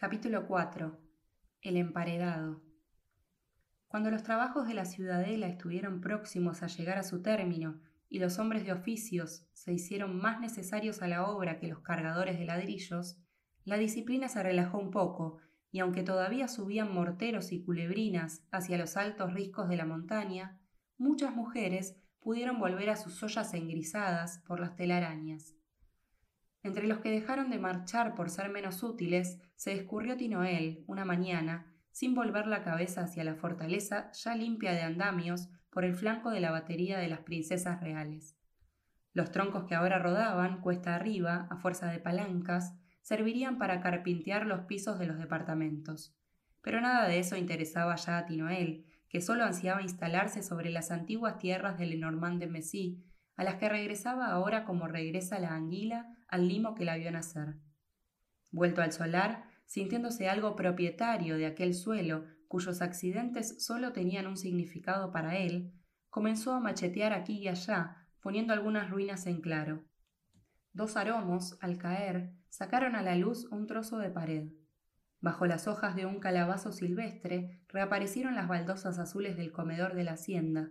Capítulo 4. El emparedado. Cuando los trabajos de la ciudadela estuvieron próximos a llegar a su término y los hombres de oficios se hicieron más necesarios a la obra que los cargadores de ladrillos, la disciplina se relajó un poco y aunque todavía subían morteros y culebrinas hacia los altos riscos de la montaña, muchas mujeres pudieron volver a sus ollas engrisadas por las telarañas. Entre los que dejaron de marchar por ser menos útiles, se escurrió Tinoel, una mañana, sin volver la cabeza hacia la fortaleza ya limpia de andamios por el flanco de la batería de las princesas reales. Los troncos que ahora rodaban, cuesta arriba, a fuerza de palancas, servirían para carpintear los pisos de los departamentos. Pero nada de eso interesaba ya a Tinoel, que solo ansiaba instalarse sobre las antiguas tierras del Lenormand de Messy, a las que regresaba ahora como regresa la anguila al limo que la vio nacer. Vuelto al solar, sintiéndose algo propietario de aquel suelo cuyos accidentes solo tenían un significado para él, comenzó a machetear aquí y allá, poniendo algunas ruinas en claro. Dos aromos, al caer, sacaron a la luz un trozo de pared. Bajo las hojas de un calabazo silvestre reaparecieron las baldosas azules del comedor de la hacienda.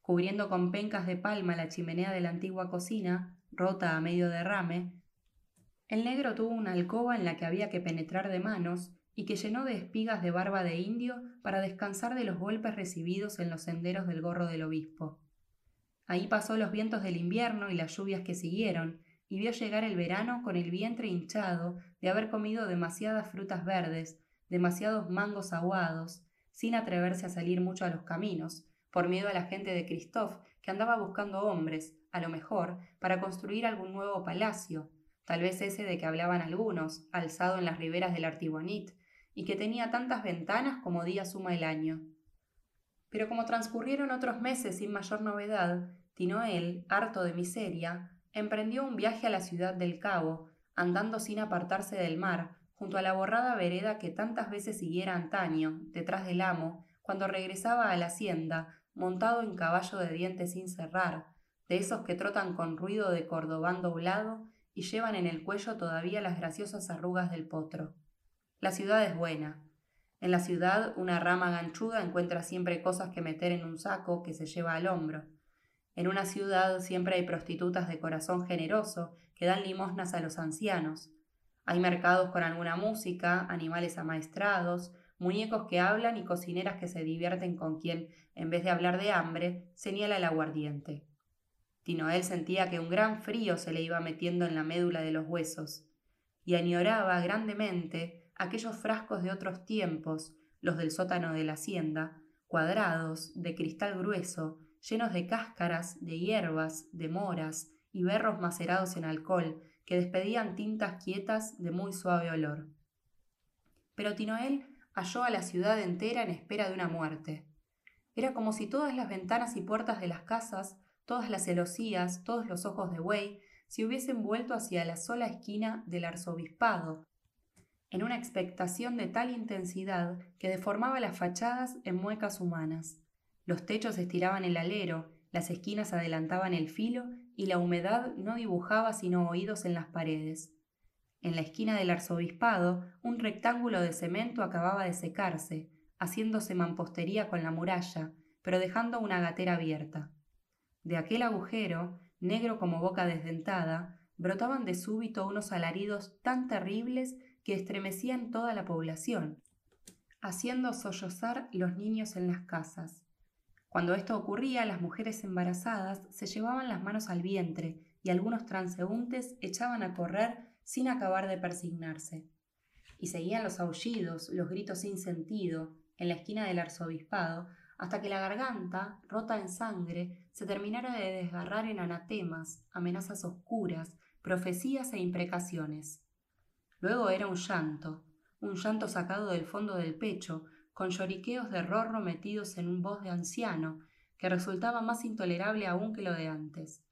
Cubriendo con pencas de palma la chimenea de la antigua cocina, rota a medio derrame, el negro tuvo una alcoba en la que había que penetrar de manos y que llenó de espigas de barba de indio para descansar de los golpes recibidos en los senderos del gorro del obispo. Ahí pasó los vientos del invierno y las lluvias que siguieron, y vio llegar el verano con el vientre hinchado de haber comido demasiadas frutas verdes, demasiados mangos aguados, sin atreverse a salir mucho a los caminos, por miedo a la gente de Christophe, que andaba buscando hombres, a lo mejor, para construir algún nuevo palacio, tal vez ese de que hablaban algunos, alzado en las riberas del Artibonite, y que tenía tantas ventanas como día suma el año. Pero como transcurrieron otros meses sin mayor novedad, Tinoel, harto de miseria, emprendió un viaje a la ciudad del Cabo, andando sin apartarse del mar, junto a la borrada vereda que tantas veces siguiera antaño, detrás del amo, cuando regresaba a la hacienda, montado en caballo de dientes sin cerrar, de esos que trotan con ruido de cordobán doblado y llevan en el cuello todavía las graciosas arrugas del potro. La ciudad es buena. En la ciudad una rama ganchuda encuentra siempre cosas que meter en un saco que se lleva al hombro. En una ciudad siempre hay prostitutas de corazón generoso que dan limosnas a los ancianos. Hay mercados con alguna música, animales amaestrados, muñecos que hablan y cocineras que se divierten con quien, en vez de hablar de hambre, señala el aguardiente. Tinoel sentía que un gran frío se le iba metiendo en la médula de los huesos, y añoraba grandemente aquellos frascos de otros tiempos, los del sótano de la hacienda, cuadrados, de cristal grueso, llenos de cáscaras, de hierbas, de moras y berros macerados en alcohol, que despedían tintas quietas de muy suave olor. Pero Tinoel halló a la ciudad entera en espera de una muerte. Era como si todas las ventanas y puertas de las casas todas las celosías, todos los ojos de buey, se hubiesen vuelto hacia la sola esquina del arzobispado, en una expectación de tal intensidad que deformaba las fachadas en muecas humanas. Los techos estiraban el alero, las esquinas adelantaban el filo y la humedad no dibujaba sino oídos en las paredes. En la esquina del arzobispado, un rectángulo de cemento acababa de secarse, haciéndose mampostería con la muralla, pero dejando una gatera abierta. De aquel agujero, negro como boca desdentada, brotaban de súbito unos alaridos tan terribles que estremecían toda la población, haciendo sollozar los niños en las casas. Cuando esto ocurría, las mujeres embarazadas se llevaban las manos al vientre y algunos transeúntes echaban a correr sin acabar de persignarse. Y seguían los aullidos, los gritos sin sentido, en la esquina del arzobispado, hasta que la garganta, rota en sangre, se terminara de desgarrar en anatemas, amenazas oscuras, profecías e imprecaciones. Luego era un llanto, un llanto sacado del fondo del pecho, con lloriqueos de rorro metidos en un voz de anciano, que resultaba más intolerable aún que lo de antes.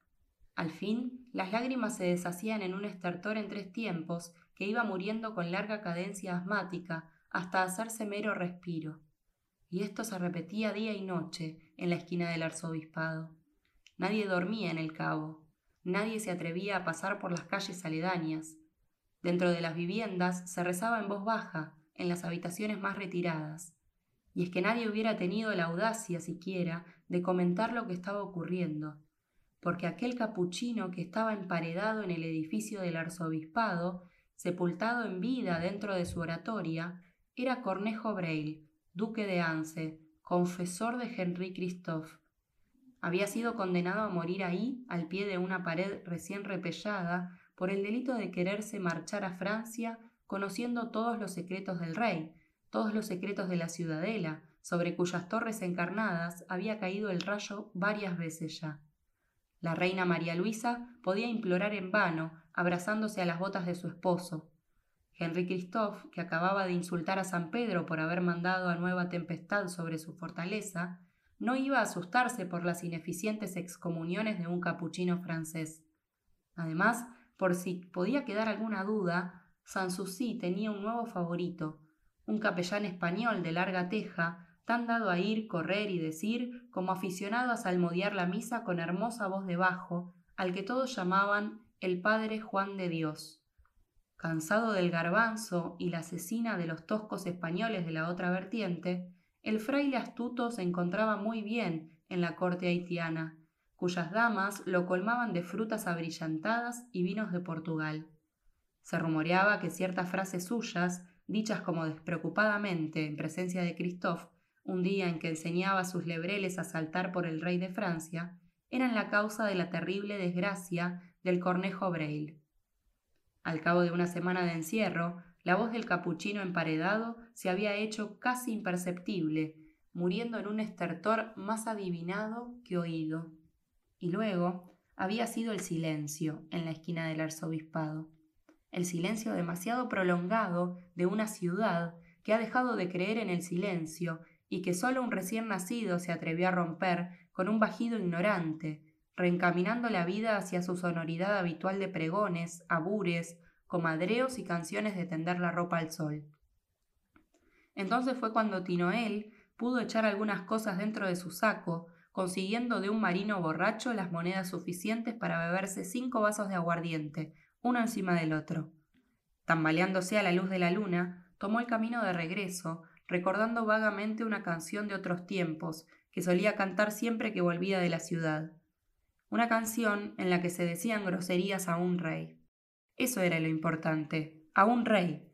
Al fin, las lágrimas se deshacían en un estertor en tres tiempos que iba muriendo con larga cadencia asmática hasta hacerse mero respiro y esto se repetía día y noche en la esquina del arzobispado. Nadie dormía en el cabo, nadie se atrevía a pasar por las calles aledañas. Dentro de las viviendas se rezaba en voz baja, en las habitaciones más retiradas. Y es que nadie hubiera tenido la audacia siquiera de comentar lo que estaba ocurriendo, porque aquel capuchino que estaba emparedado en el edificio del arzobispado, sepultado en vida dentro de su oratoria, era Cornejo Braille, duque de Anse, confesor de Henry Christophe. Había sido condenado a morir ahí, al pie de una pared recién repellada, por el delito de quererse marchar a Francia, conociendo todos los secretos del rey, todos los secretos de la ciudadela, sobre cuyas torres encarnadas había caído el rayo varias veces ya. La reina María Luisa podía implorar en vano, abrazándose a las botas de su esposo. Henry Christophe, que acababa de insultar a San Pedro por haber mandado a nueva tempestad sobre su fortaleza, no iba a asustarse por las ineficientes excomuniones de un capuchino francés. Además, por si podía quedar alguna duda, Sanssouci tenía un nuevo favorito, un capellán español de larga teja, tan dado a ir, correr y decir, como aficionado a salmodiar la misa con hermosa voz de bajo, al que todos llamaban el Padre Juan de Dios. Cansado del garbanzo y la asesina de los toscos españoles de la otra vertiente, el fraile astuto se encontraba muy bien en la corte haitiana, cuyas damas lo colmaban de frutas abrillantadas y vinos de Portugal. Se rumoreaba que ciertas frases suyas, dichas como despreocupadamente en presencia de Christophe, un día en que enseñaba a sus lebreles a saltar por el rey de Francia, eran la causa de la terrible desgracia del cornejo Braille. Al cabo de una semana de encierro, la voz del capuchino emparedado se había hecho casi imperceptible, muriendo en un estertor más adivinado que oído. Y luego había sido el silencio en la esquina del arzobispado, el silencio demasiado prolongado de una ciudad que ha dejado de creer en el silencio y que sólo un recién nacido se atrevió a romper con un bajido ignorante, reencaminando la vida hacia su sonoridad habitual de pregones, abures, comadreos y canciones de tender la ropa al sol. Entonces fue cuando Tinoel pudo echar algunas cosas dentro de su saco, consiguiendo de un marino borracho las monedas suficientes para beberse cinco vasos de aguardiente, uno encima del otro. Tambaleándose a la luz de la luna, tomó el camino de regreso, recordando vagamente una canción de otros tiempos que solía cantar siempre que volvía de la ciudad. Una canción en la que se decían groserías a un rey. Eso era lo importante, a un rey.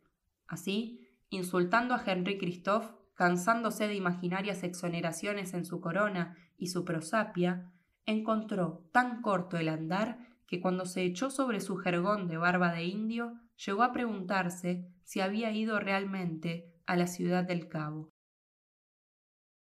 Así, insultando a Henry Christophe, cansándose de imaginarias exoneraciones en su corona y su prosapia, encontró tan corto el andar que cuando se echó sobre su jergón de barba de indio, llegó a preguntarse si había ido realmente a la ciudad del Cabo.